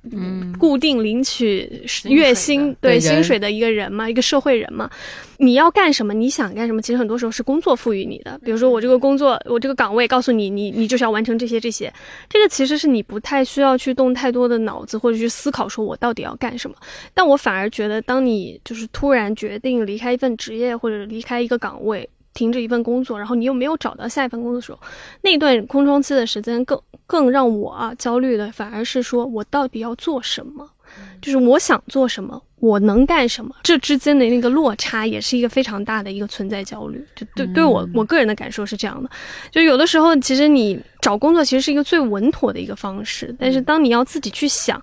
固定领取月薪对薪水的一个人嘛，一个社会人嘛。你要干什么？你想干什么？其实很多时候是工作赋予你的。比如说我这个工作，我这个岗位告诉你，你你就是要完成这些这些。这个其实是你不太需要去动太多的脑子或者去思考，说我到底要干什么。但我反而觉得，当你就是突然决定离开一份职业或者离开一个岗位。停止一份工作，然后你又没有找到下一份工作的时候，那段空窗期的时间更更让我啊焦虑的，反而是说我到底要做什么？就是我想做什么，我能干什么，这之间的那个落差也是一个非常大的一个存在焦虑。就对对我我个人的感受是这样的，就有的时候其实你找工作其实是一个最稳妥的一个方式，但是当你要自己去想，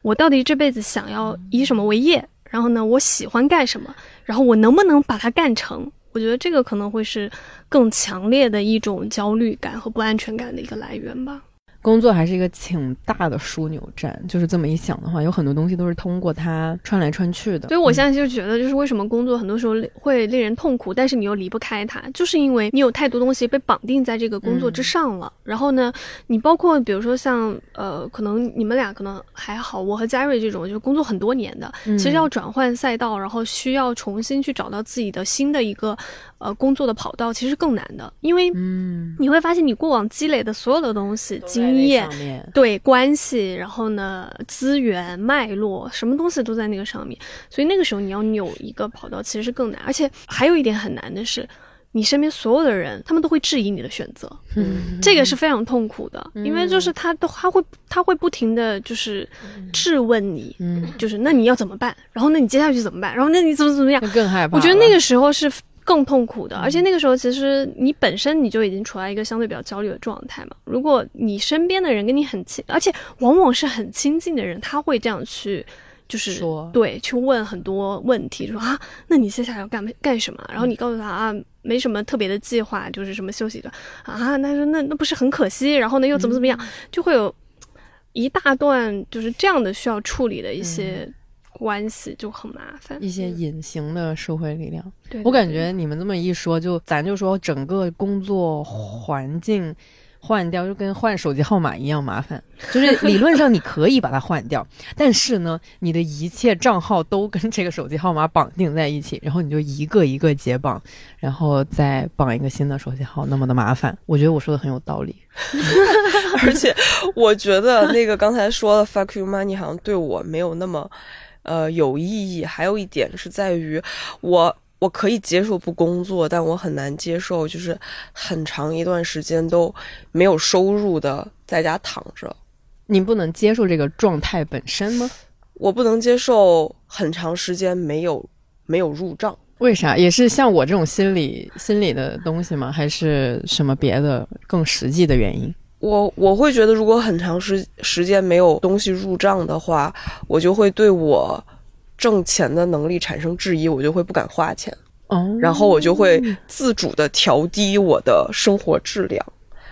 我到底这辈子想要以什么为业，然后呢，我喜欢干什么，然后我能不能把它干成？我觉得这个可能会是更强烈的一种焦虑感和不安全感的一个来源吧。工作还是一个挺大的枢纽站，就是这么一想的话，有很多东西都是通过它穿来穿去的。所以我现在就觉得，就是为什么工作很多时候会令人痛苦，但是你又离不开它，就是因为你有太多东西被绑定在这个工作之上了。然后呢，你包括比如说像呃，可能你们俩可能还好，我和嘉瑞这种就是工作很多年的，其实要转换赛道，然后需要重新去找到自己的新的一个。呃，工作的跑道其实更难的，因为嗯，你会发现你过往积累的所有的东西、经验、对关系，然后呢，资源脉络，什么东西都在那个上面，所以那个时候你要扭一个跑道其实是更难，而且还有一点很难的是，你身边所有的人他们都会质疑你的选择，嗯，这个是非常痛苦的，因为就是他都他会他会不停的就是质问你，嗯，就是那你要怎么办？然后那你接下去怎么办？然后那你怎么怎么样？更害怕。我觉得那个时候是。更痛苦的，而且那个时候其实你本身你就已经处在一个相对比较焦虑的状态嘛。如果你身边的人跟你很亲，而且往往是很亲近的人，他会这样去，就是说对，去问很多问题，说啊，那你接下来要干干什么？然后你告诉他啊，没什么特别的计划，就是什么休息的啊。那说那那不是很可惜？然后呢又怎么怎么样？就会有一大段就是这样的需要处理的一些。关系就很麻烦，一些隐形的社会力量。对我感觉你们这么一说，就咱就说整个工作环境换掉，就跟换手机号码一样麻烦。就是 理论上你可以把它换掉，但是呢，你的一切账号都跟这个手机号码绑定在一起，然后你就一个一个解绑，然后再绑一个新的手机号，那么的麻烦。我觉得我说的很有道理，而且我觉得那个刚才说的 “fuck you money” 好像对我没有那么。呃，有意义。还有一点是在于，我我可以接受不工作，但我很难接受就是很长一段时间都没有收入的在家躺着。你不能接受这个状态本身吗？我不能接受很长时间没有没有入账。为啥？也是像我这种心理心理的东西吗？还是什么别的更实际的原因？我我会觉得，如果很长时时间没有东西入账的话，我就会对我挣钱的能力产生质疑，我就会不敢花钱，哦，然后我就会自主的调低我的生活质量。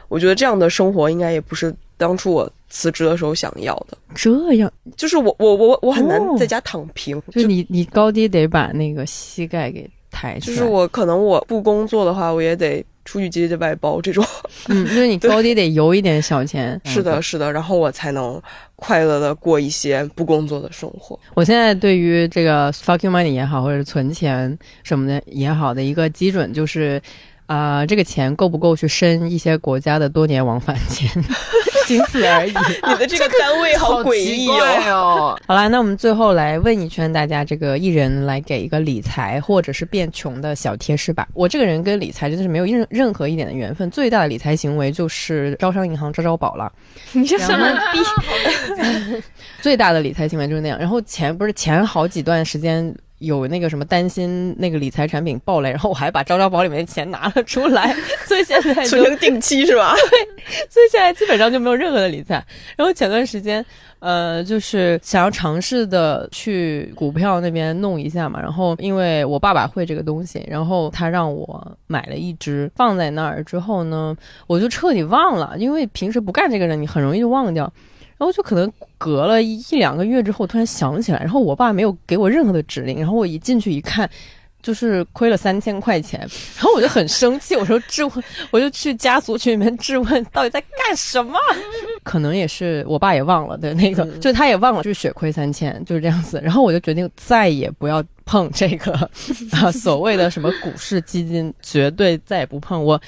我觉得这样的生活应该也不是当初我辞职的时候想要的。这样，就是我我我我很难在家躺平，就你你高低得把那个膝盖给抬起来。就是我可能我不工作的话，我也得。出去接接外包这种，嗯，因 为你高低得有一点小钱，是的，是的，然后我才能快乐的过一些不工作的生活。我现在对于这个 fuck you money 也好，或者存钱什么的也好的一个基准就是。啊，这个钱够不够去申一些国家的多年往返签？仅此而已。你的这个单位好诡异哦。好啦，那我们最后来问一圈大家，这个艺人来给一个理财或者是变穷的小贴士吧。我这个人跟理财真的是没有任任何一点的缘分，最大的理财行为就是招商银行招招宝了。你这什么逼？最大的理财行为就是那样。然后前不是前好几段时间。有那个什么担心那个理财产品爆雷，然后我还把招招宝里面的钱拿了出来，所以现在存成定期是吧？对，所以现在基本上就没有任何的理财。然后前段时间，呃，就是想要尝试的去股票那边弄一下嘛。然后因为我爸爸会这个东西，然后他让我买了一只放在那儿之后呢，我就彻底忘了，因为平时不干这个人，你很容易就忘掉。然后就可能隔了一两个月之后，突然想起来，然后我爸没有给我任何的指令，然后我一进去一看，就是亏了三千块钱，然后我就很生气，我说质问，我就去家族群里面质问，到底在干什么？可能也是我爸也忘了的那个，就他也忘了，就是血亏三千，就是这样子。然后我就决定再也不要碰这个啊，所谓的什么股市基金，绝对再也不碰，我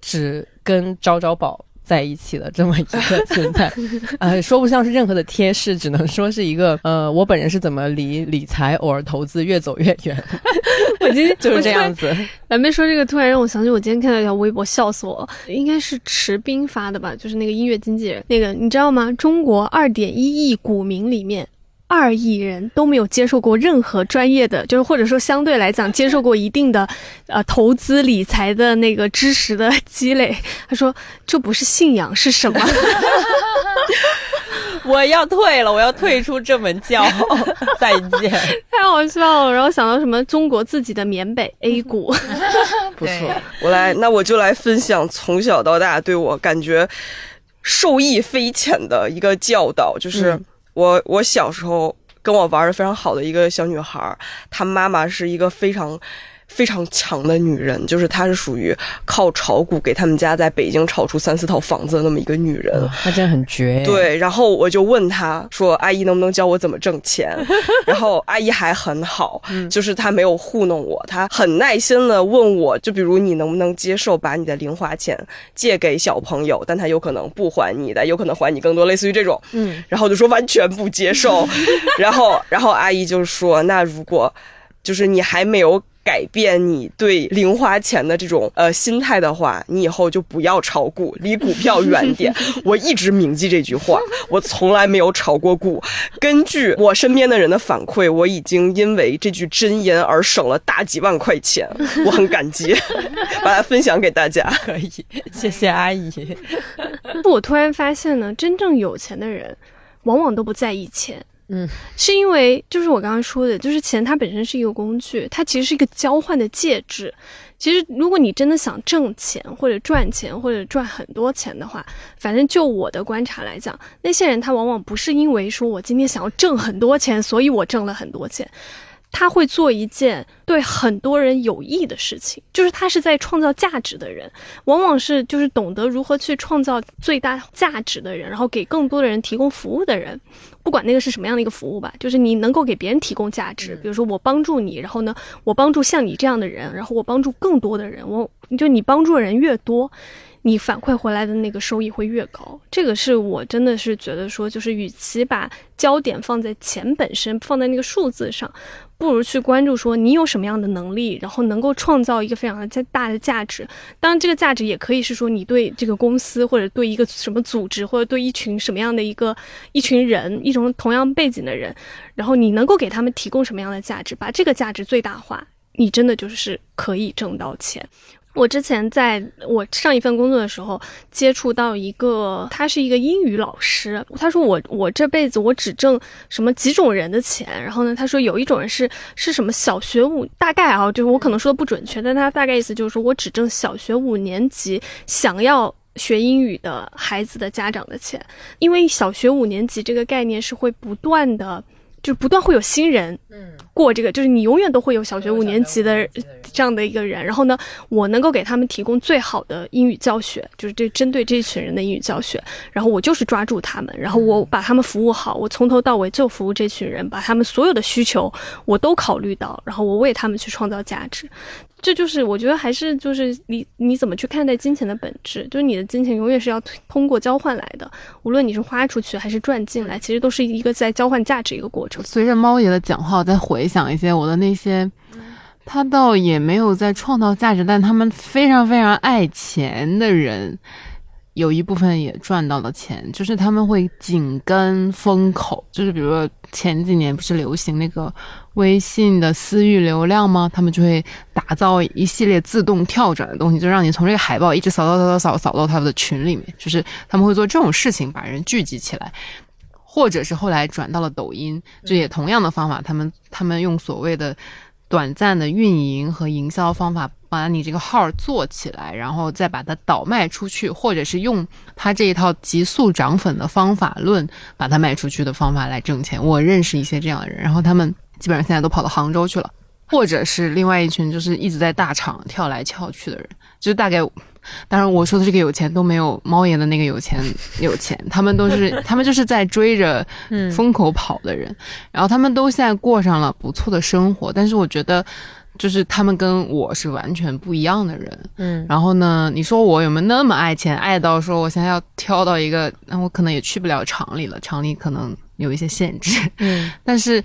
只跟招招宝。在一起的这么一个存在，呃，说不像是任何的贴士，只能说是一个呃，我本人是怎么离理财偶尔投资越走越远。我今天 就是这样子。蓝妹说这个，突然让我想起我今天看到一条微博，笑死我了。应该是池斌发的吧？就是那个音乐经纪人，那个你知道吗？中国二点一亿股民里面，二亿人都没有接受过任何专业的，就是或者说相对来讲接受过一定的，呃，投资理财的那个知识的 积累。他说这不是信仰是什么？我要退了，我要退出这门教。再见，太好笑了。然后想到什么中国自己的缅北 A 股，不错。我来，那我就来分享从小到大对我感觉受益匪浅的一个教导，就是我我小时候跟我玩的非常好的一个小女孩，她妈妈是一个非常。非常强的女人，就是她是属于靠炒股给他们家在北京炒出三四套房子的那么一个女人，她真的很绝。对，然后我就问她说：“阿姨能不能教我怎么挣钱？” 然后阿姨还很好，就是她没有糊弄我，她很耐心的问我，就比如你能不能接受把你的零花钱借给小朋友，但她有可能不还你的，有可能还你更多，类似于这种。嗯，然后就说完全不接受。然后，然后阿姨就说：“那如果就是你还没有。”改变你对零花钱的这种呃心态的话，你以后就不要炒股，离股票远点。我一直铭记这句话，我从来没有炒过股。根据我身边的人的反馈，我已经因为这句真言而省了大几万块钱，我很感激，把它分享给大家。可以，谢谢阿姨。我突然发现呢，真正有钱的人，往往都不在意钱。嗯，是因为就是我刚刚说的，就是钱它本身是一个工具，它其实是一个交换的介质。其实如果你真的想挣钱或者赚钱或者赚很多钱的话，反正就我的观察来讲，那些人他往往不是因为说我今天想要挣很多钱，所以我挣了很多钱。他会做一件对很多人有益的事情，就是他是在创造价值的人，往往是就是懂得如何去创造最大价值的人，然后给更多的人提供服务的人，不管那个是什么样的一个服务吧，就是你能够给别人提供价值，比如说我帮助你，然后呢，我帮助像你这样的人，然后我帮助更多的人，我就你帮助的人越多。你反馈回来的那个收益会越高，这个是我真的是觉得说，就是与其把焦点放在钱本身，放在那个数字上，不如去关注说你有什么样的能力，然后能够创造一个非常大的价值。当然，这个价值也可以是说你对这个公司或者对一个什么组织或者对一群什么样的一个一群人，一种同样背景的人，然后你能够给他们提供什么样的价值，把这个价值最大化，你真的就是可以挣到钱。我之前在我上一份工作的时候，接触到一个，他是一个英语老师。他说我我这辈子我只挣什么几种人的钱。然后呢，他说有一种人是是什么小学五，大概啊，就是我可能说的不准确，但他大概意思就是说我只挣小学五年级想要学英语的孩子的家长的钱，因为小学五年级这个概念是会不断的。就是不断会有新人，嗯，过这个，就是你永远都会有小学五年级的这样的一个人。然后呢，我能够给他们提供最好的英语教学，就是这针对这一群人的英语教学。然后我就是抓住他们，然后我把他们服务好，我从头到尾就服务这群人，把他们所有的需求我都考虑到，然后我为他们去创造价值。这就是我觉得还是就是你你怎么去看待金钱的本质，就是你的金钱永远是要通过交换来的，无论你是花出去还是赚进来，其实都是一个在交换价值一个过程。随着猫爷的讲话，我在回想一些我的那些，他倒也没有在创造价值，但他们非常非常爱钱的人。有一部分也赚到了钱，就是他们会紧跟风口，就是比如说前几年不是流行那个微信的私域流量吗？他们就会打造一系列自动跳转的东西，就让你从这个海报一直扫扫扫扫扫扫到他们的群里面，就是他们会做这种事情，把人聚集起来，或者是后来转到了抖音，就也同样的方法，他们他们用所谓的。短暂的运营和营销方法，把你这个号做起来，然后再把它倒卖出去，或者是用他这一套急速涨粉的方法论把它卖出去的方法来挣钱。我认识一些这样的人，然后他们基本上现在都跑到杭州去了，或者是另外一群就是一直在大厂跳来跳去的人，就大概。当然，我说的这个有钱都没有猫爷的那个有钱有钱，他们都是 他们就是在追着风口跑的人，然后他们都现在过上了不错的生活，但是我觉得就是他们跟我是完全不一样的人，嗯，然后呢，你说我有没有那么爱钱，爱到说我现在要挑到一个，那我可能也去不了厂里了，厂里可能有一些限制，嗯，但是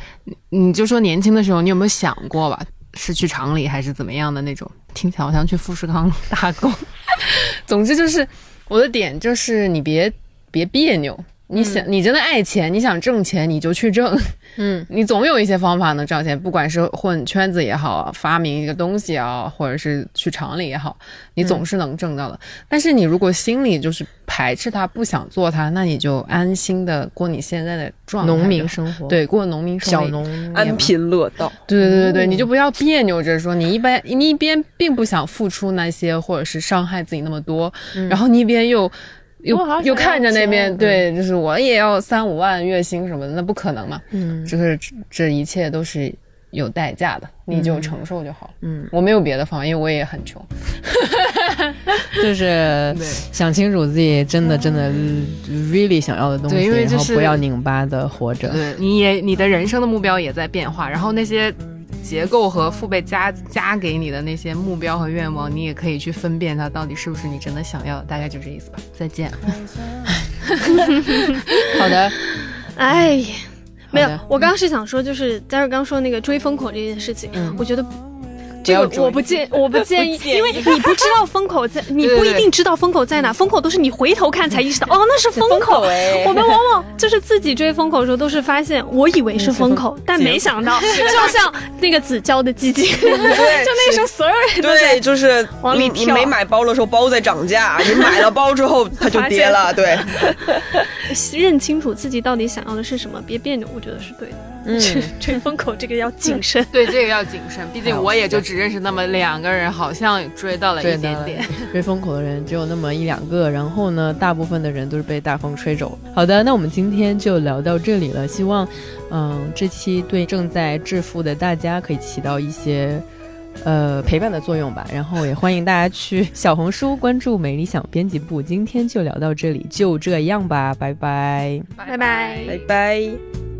你就说年轻的时候，你有没有想过吧？是去厂里还是怎么样的那种？听起来好像去富士康打工。总之就是我的点就是你别别别扭，你想，你真的爱钱，你想挣钱，你就去挣。嗯，你总有一些方法能挣钱，不管是混圈子也好，发明一个东西啊，或者是去厂里也好，你总是能挣到的。但是你如果心里就是排斥它，不想做它，那你就安心的过你现在的状态农民生活，对，过农民小农安贫乐道。对对对对对，你就不要别扭着说，你一般你一边并不想付出那些，或者是伤害自己那么多，然后你一边又。又又看着那边，对，就是我也要三五万月薪什么的，那不可能嘛。嗯，就是这一切都是有代价的，你就承受就好。嗯，我没有别的方法，因为我也很穷。就是 想清楚自己真的真的 really 想要的东西，然后不要拧巴的活着。对，你也你的人生的目标也在变化，然后那些。结构和父辈加加给你的那些目标和愿望，你也可以去分辨它到底是不是你真的想要。大概就这意思吧。再见。好的。哎，没有，我刚刚是想说，就是嘉瑞刚说那个追风口这件事情，我觉得。这个我不建，我不建议，因为你不知道风口在，你不一定知道风口在哪，风口都是你回头看才意识到，哦，那是风口。我们往往就是自己追风口的时候，都是发现我以为是风口，但没想到，就像那个子娇的基金，就那时候所有人都对，就是往里你没买包的时候包在涨价，你买了包之后它就跌了，对。认清楚自己到底想要的是什么，别别扭，我觉得是对的。嗯，吹风口这个要谨慎，对这个要谨慎，毕竟我也就只认识那么两个人，好像追到了一点点。追 风口的人只有那么一两个，然后呢，大部分的人都是被大风吹走。好的，那我们今天就聊到这里了，希望，嗯，这期对正在致富的大家可以起到一些。呃，陪伴的作用吧。然后也欢迎大家去小红书关注“美理想编辑部”。今天就聊到这里，就这样吧，拜拜，拜拜，拜拜。